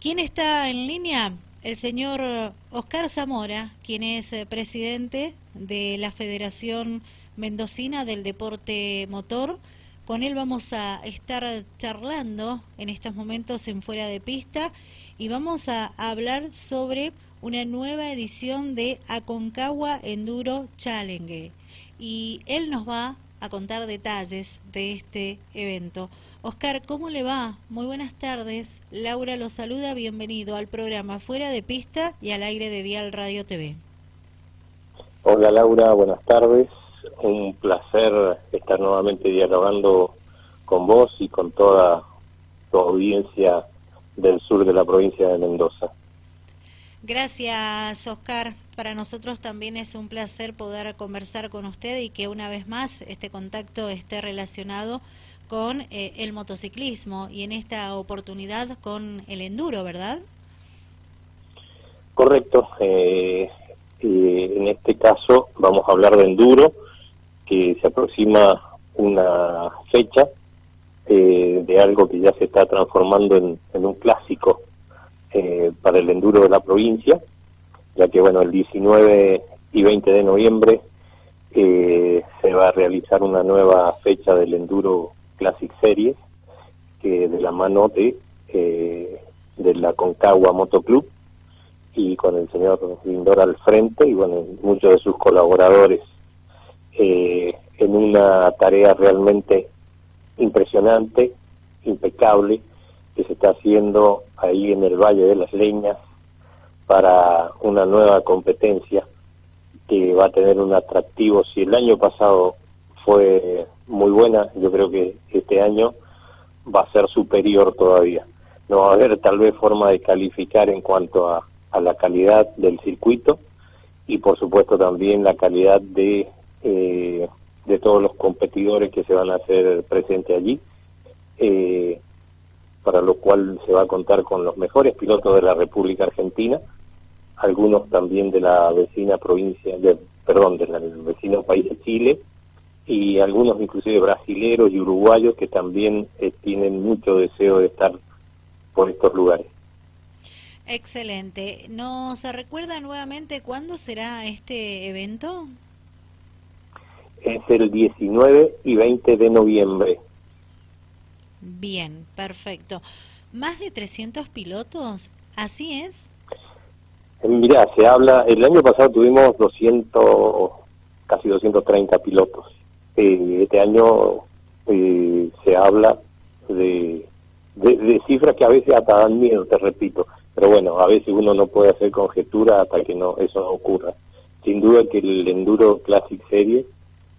¿Quién está en línea? El señor Oscar Zamora, quien es eh, presidente de la Federación Mendocina del Deporte Motor. Con él vamos a estar charlando en estos momentos en Fuera de Pista y vamos a hablar sobre una nueva edición de Aconcagua Enduro Challenge. Y él nos va a contar detalles de este evento. Oscar, ¿cómo le va? Muy buenas tardes. Laura lo saluda, bienvenido al programa Fuera de Pista y al aire de Dial Radio TV. Hola Laura, buenas tardes. Un placer estar nuevamente dialogando con vos y con toda tu audiencia del sur de la provincia de Mendoza. Gracias, Oscar. Para nosotros también es un placer poder conversar con usted y que una vez más este contacto esté relacionado con eh, el motociclismo y en esta oportunidad con el enduro, ¿verdad? Correcto. Eh, eh, en este caso vamos a hablar de enduro, que se aproxima una fecha de algo que ya se está transformando en un clásico eh, para el enduro de la provincia, ya que bueno, el 19 y 20 de noviembre eh, se va a realizar una nueva fecha del enduro Classic Series, que de la mano de, eh, de la Concagua Motoclub y con el señor Lindor al frente y bueno, muchos de sus colaboradores en una tarea realmente impresionante, impecable, que se está haciendo ahí en el Valle de las Leñas para una nueva competencia que va a tener un atractivo. Si el año pasado fue muy buena, yo creo que este año va a ser superior todavía. No va a haber tal vez forma de calificar en cuanto a, la calidad del circuito y por supuesto también la calidad de, eh, de todos los competidores que se van a hacer presentes allí. Eh, para lo cual se va a contar con los mejores pilotos de la República Argentina, algunos también de la vecina provincia, de, perdón, del vecino país de Chile, y algunos inclusive brasileros y uruguayos que también eh, tienen mucho deseo de estar por estos lugares. Excelente. ¿Nos recuerda nuevamente cuándo será este evento? Es el 19 y 20 de noviembre Bien, perfecto. ¿Más de 300 pilotos? ¿Así es? Mira, se habla, el año pasado tuvimos 200, casi 230 pilotos. Eh, este año eh, se habla de, de, cifras que a veces hasta dan miedo, te repito. Pero bueno, a veces uno no puede hacer conjetura hasta que no eso no ocurra. Sin duda que el Enduro Classic Series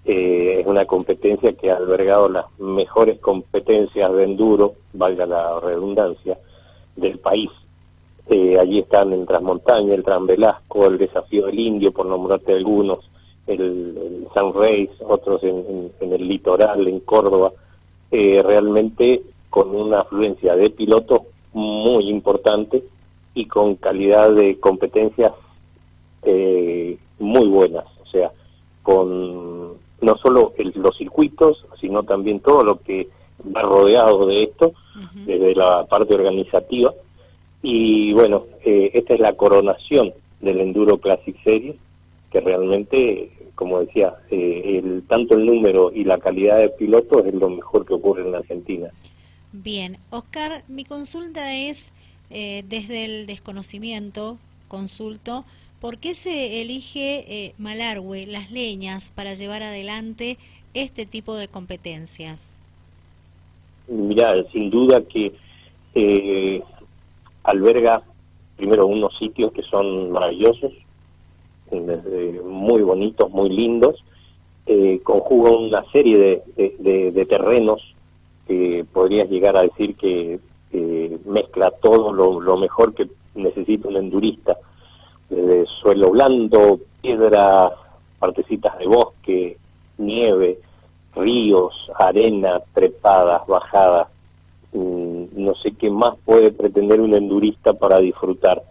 eh, es una competencia que ha albergado las mejores competencias de enduro, valga la redundancia, del país. Eh, allí están el Transmontaña, el Transvelasco, el Desafío del Indio, por nombrarte algunos, el, San Reis, otros en, el litoral, en Córdoba, eh, realmente con una afluencia de pilotos muy importante y con calidad de competencias muy buenas, o sea, con no solo los circuitos, sino también todo lo que va rodeado de esto, desde la parte organizativa. Y bueno, eh, esta es la coronación del Enduro Classic Series, que realmente, como decía, eh, el, tanto el número y la calidad de pilotos es lo mejor que ocurre en Argentina. Bien, Oscar, mi consulta es, eh, desde el desconocimiento, consulto, ¿Por qué se elige eh, Malargüe, las leñas, para llevar adelante este tipo de competencias? Mira, sin duda que eh, alberga primero unos sitios que son maravillosos, muy bonitos, muy lindos, eh, conjuga una serie de, terrenos que podrías llegar a decir que mezcla todo lo, mejor que necesita un endurista de suelo blando, piedra, partecitas de bosque, nieve, ríos, arena, trepadas, bajadas. Mm, no sé qué más puede pretender un endurista para disfrutar.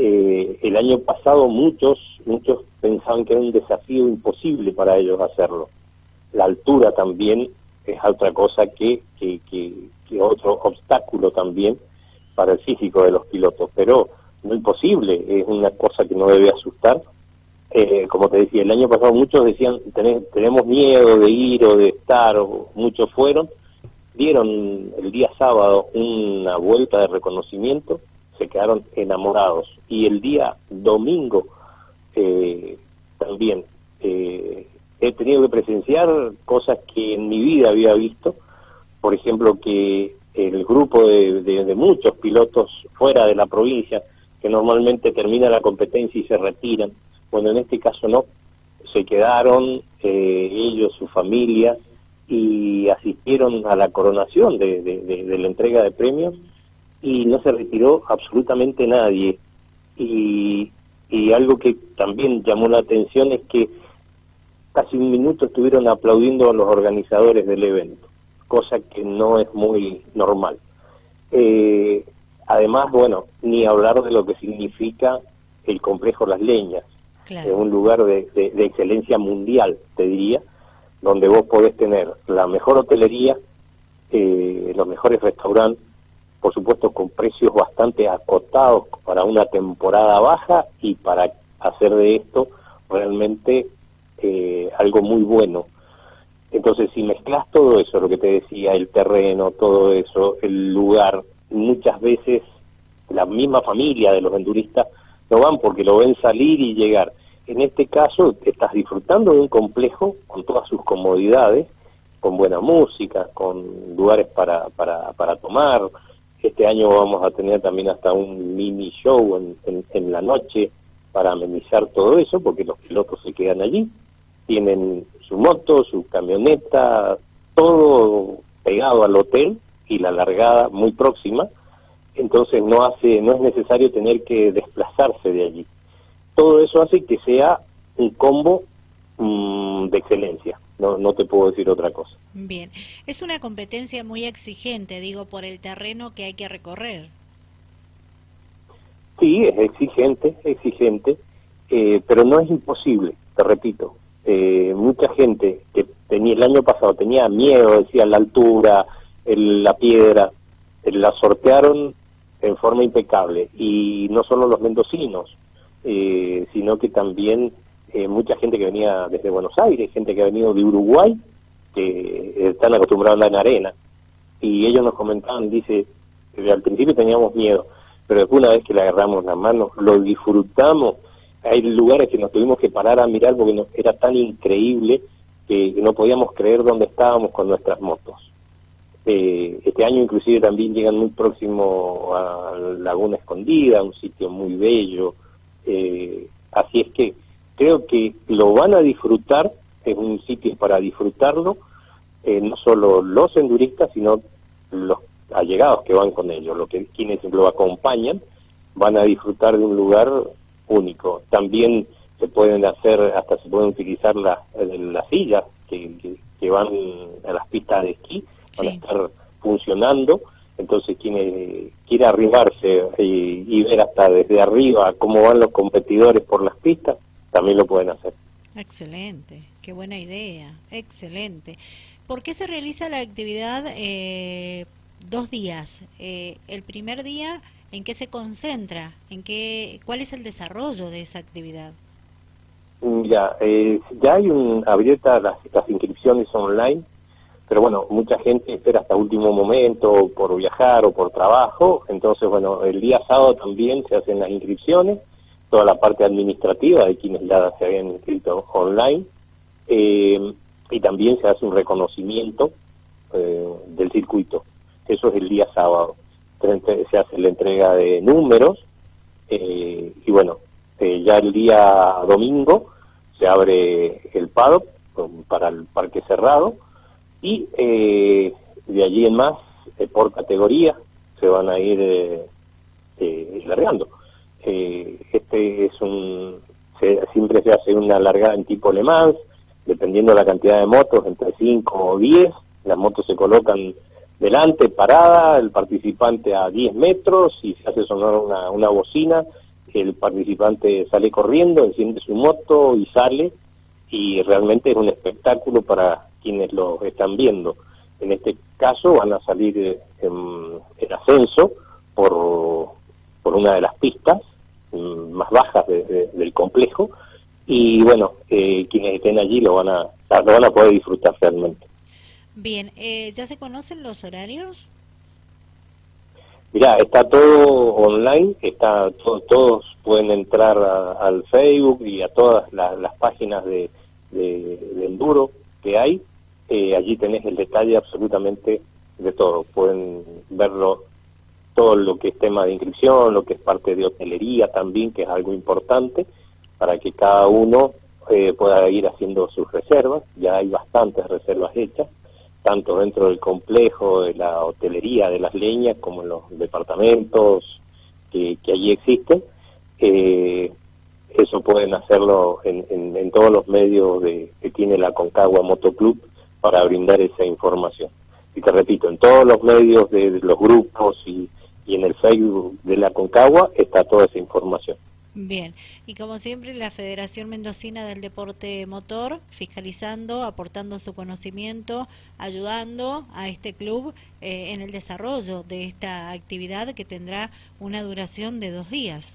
Eh, el año pasado muchos, muchos pensaban que era un desafío imposible para ellos hacerlo. La altura también es otra cosa que, que, que otro obstáculo también para el físico de los pilotos, pero no imposible, es una cosa que no debe asustar. Eh, como te decía, el año pasado muchos decían, tenemos miedo de ir o de estar, o muchos fueron, dieron el día sábado una vuelta de reconocimiento, se quedaron enamorados. Y el día domingo eh, también eh, he tenido que presenciar cosas que en mi vida había visto, por ejemplo que el grupo de, muchos pilotos fuera de la provincia, que normalmente termina la competencia y se retiran, bueno, en este caso no, se quedaron eh, ellos, su familia, y asistieron a la coronación de, de, la entrega de premios y no se retiró absolutamente nadie. Y, y algo que también llamó la atención es que casi un minuto estuvieron aplaudiendo a los organizadores del evento, cosa que no es muy normal. Eh, además, bueno, ni hablar de lo que significa el complejo Las Leñas, es un lugar de, de, excelencia mundial, te diría, donde vos podés tener la mejor hotelería, eh, los mejores restaurantes, por supuesto con precios bastante acotados para una temporada baja y para hacer de esto realmente eh, algo muy bueno. Entonces, si mezclas todo eso, lo que te decía, el terreno, todo eso, el lugar, muchas veces la misma familia de los enduristas no van porque lo ven salir y llegar. En este caso, estás disfrutando de un complejo con todas sus comodidades, con buena música, con lugares para, para, para tomar. Este año vamos a tener también hasta un mini show en, en la noche para amenizar todo eso, porque los pilotos se quedan allí tienen su moto, su camioneta, todo pegado al hotel y la largada muy próxima, entonces no hace no es necesario tener que desplazarse de allí. Todo eso hace que sea un combo mm, de excelencia. No, no te puedo decir otra cosa. Bien, es una competencia muy exigente, digo, por el terreno que hay que recorrer. Sí, es exigente, exigente, eh, pero no es imposible, te repito. Eh, mucha gente que tenía el año pasado tenía miedo, decía la altura, la piedra, eh, la sortearon en forma impecable y no solo los mendocinos, eh, sino que también mucha gente que venía desde Buenos Aires, gente que ha venido de Uruguay, que están acostumbrados a andar en arena y ellos nos comentaban, dice, al principio teníamos miedo, pero después una vez que le agarramos la mano, lo disfrutamos hay lugares que nos tuvimos que parar a mirar porque era tan increíble que, no podíamos creer dónde estábamos con nuestras motos. Eh, este año inclusive también llegan muy próximo a Laguna Escondida, un sitio muy bello. Eh, así es que creo que lo van a disfrutar, es un sitio para disfrutarlo, eh, no solo los enduristas, sino los allegados que van con ellos, los que, quienes lo acompañan, van a disfrutar de un lugar único. También se pueden hacer, hasta se pueden utilizar las las sillas que, que, van a las pistas de esquí, van a estar funcionando. Entonces, quien quiere arrimarse y, y, ver hasta desde arriba cómo van los competidores por las pistas, también lo pueden hacer. Excelente, qué buena idea, excelente. ¿Por qué se realiza la actividad eh, dos días? Eh, el primer día ¿En qué se concentra? ¿En qué, ¿Cuál es el desarrollo de esa actividad? Ya, eh, ya hay un, abiertas las, inscripciones online, pero bueno, mucha gente espera hasta último momento por viajar o por trabajo, entonces bueno, el día sábado también se hacen las inscripciones, toda la parte administrativa de quienes ya se habían inscrito online, eh, y también se hace un reconocimiento eh, del circuito, eso es el día sábado se hace la entrega de números eh, y bueno, eh, ya el día domingo se abre el paddock para el parque cerrado y de allí en más por categoría se van a ir largando. este es un siempre se hace una largada en tipo Le Mans, dependiendo de la cantidad de motos, entre 5 o 10, las motos se colocan delante, parada, el participante a 10 metros y se hace sonar una, una bocina, el participante sale corriendo, enciende su moto y sale y realmente es un espectáculo para quienes lo están viendo. En este caso van a salir en, ascenso por, por una de las pistas mm, más bajas del complejo y bueno, eh, quienes estén allí lo van a, lo van a poder disfrutar realmente. Bien, eh, ¿ya se conocen los horarios? Mira, está todo online, está todos pueden entrar al Facebook y a todas las páginas de, de, enduro que hay. Eh, allí tenés el detalle absolutamente de todo. Pueden verlo todo lo que es tema de inscripción, lo que es parte de hotelería también, que es algo importante, para que cada uno eh, pueda ir haciendo sus reservas. Ya hay bastantes reservas hechas tanto dentro del complejo de la hotelería de las leñas como en los departamentos que, allí existen. Eh, eso pueden hacerlo en, todos los medios de, que tiene la Concagua Motoclub para brindar esa información. Y te repito, en todos los medios de, los grupos y, y en el Facebook de la Concagua está toda esa información. Bien, y como siempre la Federación Mendocina del Deporte Motor fiscalizando, aportando su conocimiento, ayudando a este club eh, en el desarrollo de esta actividad que tendrá una duración de dos días.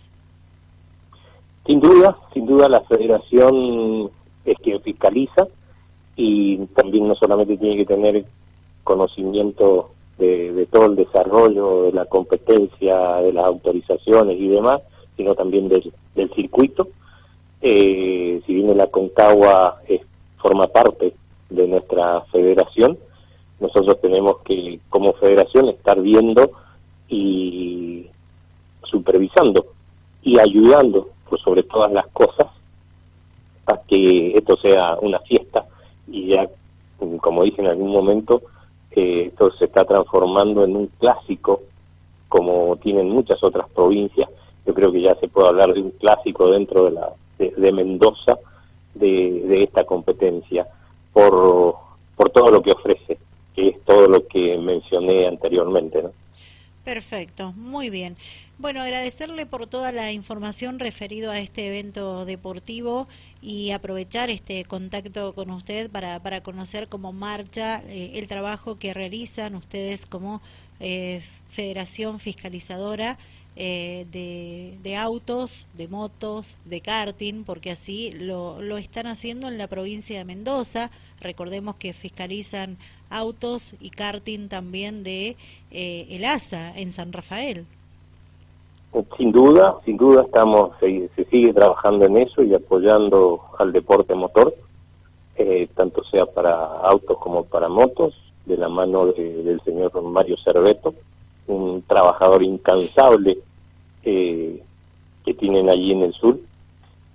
Sin duda, sin duda la Federación es que fiscaliza y también no solamente tiene que tener conocimiento de todo el desarrollo de la competencia, de las autorizaciones y demás, sino también del, circuito. Eh, si bien la Concagua es, forma parte de nuestra federación, nosotros tenemos que, como federación, estar viendo y supervisando y ayudando por sobre todas las cosas a que esto sea una fiesta y ya, como dije en algún momento, eh, esto se está transformando en un clásico como tienen muchas otras provincias yo creo que ya se puede hablar de un clásico dentro de, la, de, Mendoza de, esta competencia por, por todo lo que ofrece, que es todo lo que mencioné anteriormente. ¿no? Perfecto, muy bien. Bueno, agradecerle por toda la información referido a este evento deportivo y aprovechar este contacto con usted para, para conocer cómo marcha eh, el trabajo que realizan ustedes como eh, Federación Fiscalizadora eh, de, autos, de motos, de karting, porque así lo, lo están haciendo en la provincia de Mendoza. Recordemos que fiscalizan autos y karting también de eh, el ASA en San Rafael. Sin duda, sin duda estamos se, sigue trabajando en eso y apoyando al deporte motor, eh, tanto sea para autos como para motos, de la mano del señor Mario Cerveto un trabajador incansable eh, que tienen allí en el sur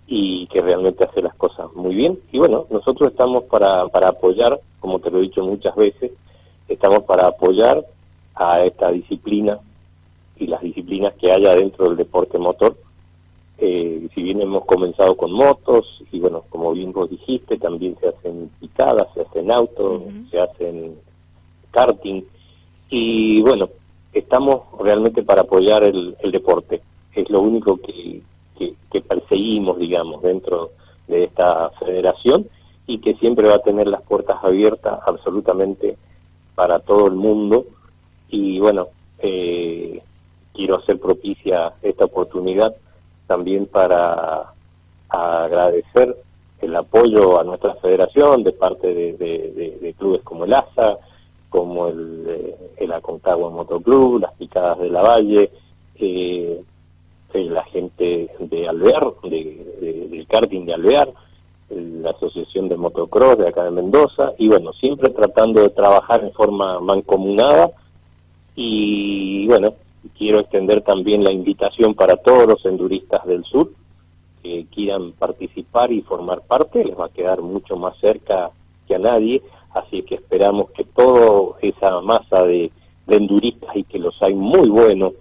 y que realmente hace las cosas muy bien. Y bueno, nosotros estamos para, para apoyar, como te lo he dicho muchas veces, estamos para apoyar a esta disciplina y las disciplinas que haya dentro del deporte motor. Eh, si bien hemos comenzado con motos, y bueno, como bien vos dijiste, también se hacen picadas, se hacen autos, se hacen karting, y bueno, estamos realmente para apoyar el, deporte. Es lo único que, que, perseguimos, digamos, dentro de esta federación y que siempre va a tener las puertas abiertas absolutamente para todo el mundo. Y bueno, eh, quiero hacer propicia esta oportunidad también para agradecer el apoyo a nuestra federación de parte de, de clubes como el ASA, como el, eh, el Aconcagua Motoclub, las picadas de la Valle, eh, la gente de Alvear, de, del karting de Alvear, la Asociación de Motocross de acá de Mendoza, y bueno, siempre tratando de trabajar en forma mancomunada. Y bueno, quiero extender también la invitación para todos los enduristas del sur que quieran participar y formar parte, les va a quedar mucho más cerca que a nadie así que esperamos que toda esa masa de, enduristas y que los hay muy buenos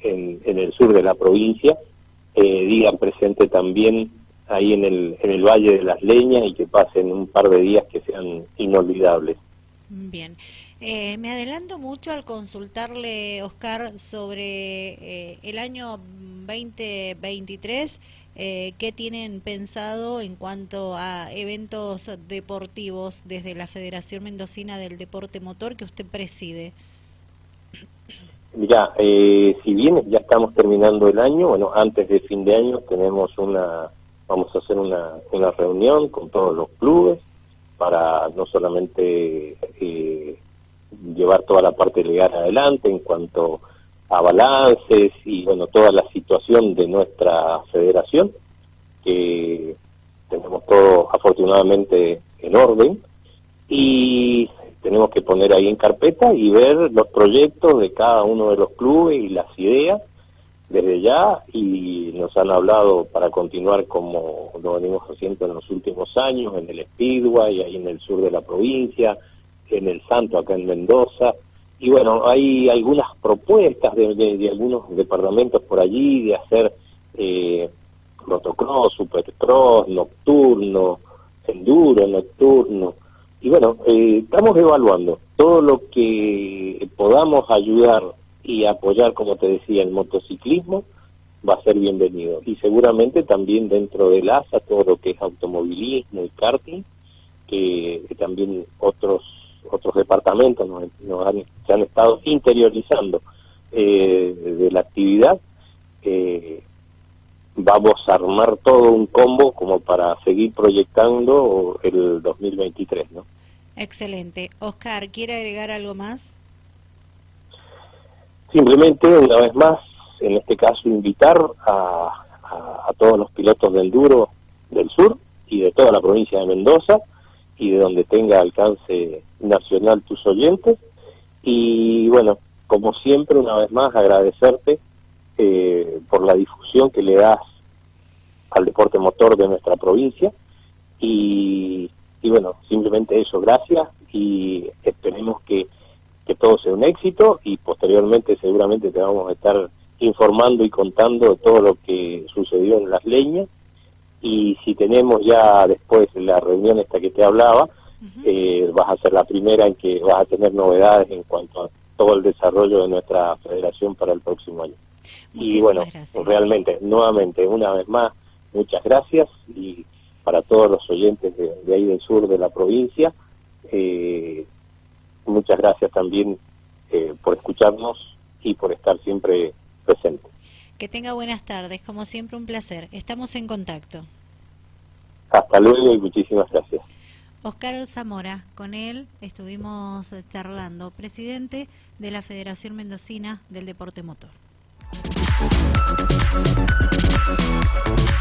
en, el sur de la provincia, eh, digan presente también ahí en el, en el Valle de las Leñas y que pasen un par de días que sean inolvidables. Bien. Eh, me adelanto mucho al consultarle, Oscar, sobre eh, el año 2023 eh, ¿qué tienen pensado en cuanto a eventos deportivos desde la Federación Mendocina del Deporte Motor que usted preside? Mira, eh, si bien ya estamos terminando el año, bueno, antes de fin de año tenemos una, vamos a hacer una, una reunión con todos los clubes para no solamente eh, llevar toda la parte legal adelante en cuanto a balances y bueno toda la situación de nuestra federación que tenemos todo afortunadamente en orden y tenemos que poner ahí en carpeta y ver los proyectos de cada uno de los clubes y las ideas desde ya y nos han hablado para continuar como lo venimos haciendo en los últimos años en el Speedway, ahí en el sur de la provincia, en el Santo acá en Mendoza. Y bueno, hay algunas propuestas de, algunos departamentos por allí de hacer eh, motocross, supercross, nocturno, enduro, nocturno. Y bueno, eh, estamos evaluando todo lo que podamos ayudar y apoyar, como te decía, el motociclismo va a ser bienvenido. Y seguramente también dentro del ASA todo lo que es automovilismo y karting, que, también otros otros departamentos nos, han, se han estado interiorizando eh, de la actividad. Eh, vamos a armar todo un combo como para seguir proyectando el 2023, ¿no? Excelente. Oscar, ¿quiere agregar algo más? Simplemente, una vez más, en este caso, invitar a, a, todos los pilotos del Duro del sur y de toda la provincia de Mendoza y de donde tenga alcance nacional tus oyentes. Y bueno, como siempre, una vez más, agradecerte eh, por la difusión que le das al deporte motor de nuestra provincia. Y, y bueno, simplemente eso, gracias y esperemos que que todo sea un éxito y posteriormente seguramente te vamos a estar informando y contando todo lo que sucedió en las leñas y si tenemos ya después la reunión esta que te hablaba, eh, vas a ser la primera en que vas a tener novedades en cuanto a todo el desarrollo de nuestra federación para el próximo año. y bueno, realmente, nuevamente, una vez más, muchas gracias y para todos los oyentes de, de ahí del sur de la provincia, eh, muchas gracias también eh, por escucharnos y por estar siempre presente. Que tenga buenas tardes, como siempre un placer. Estamos en contacto. Hasta luego y muchísimas gracias. Oscar Zamora, con él estuvimos charlando, presidente de la Federación Mendocina del Deporte Motor.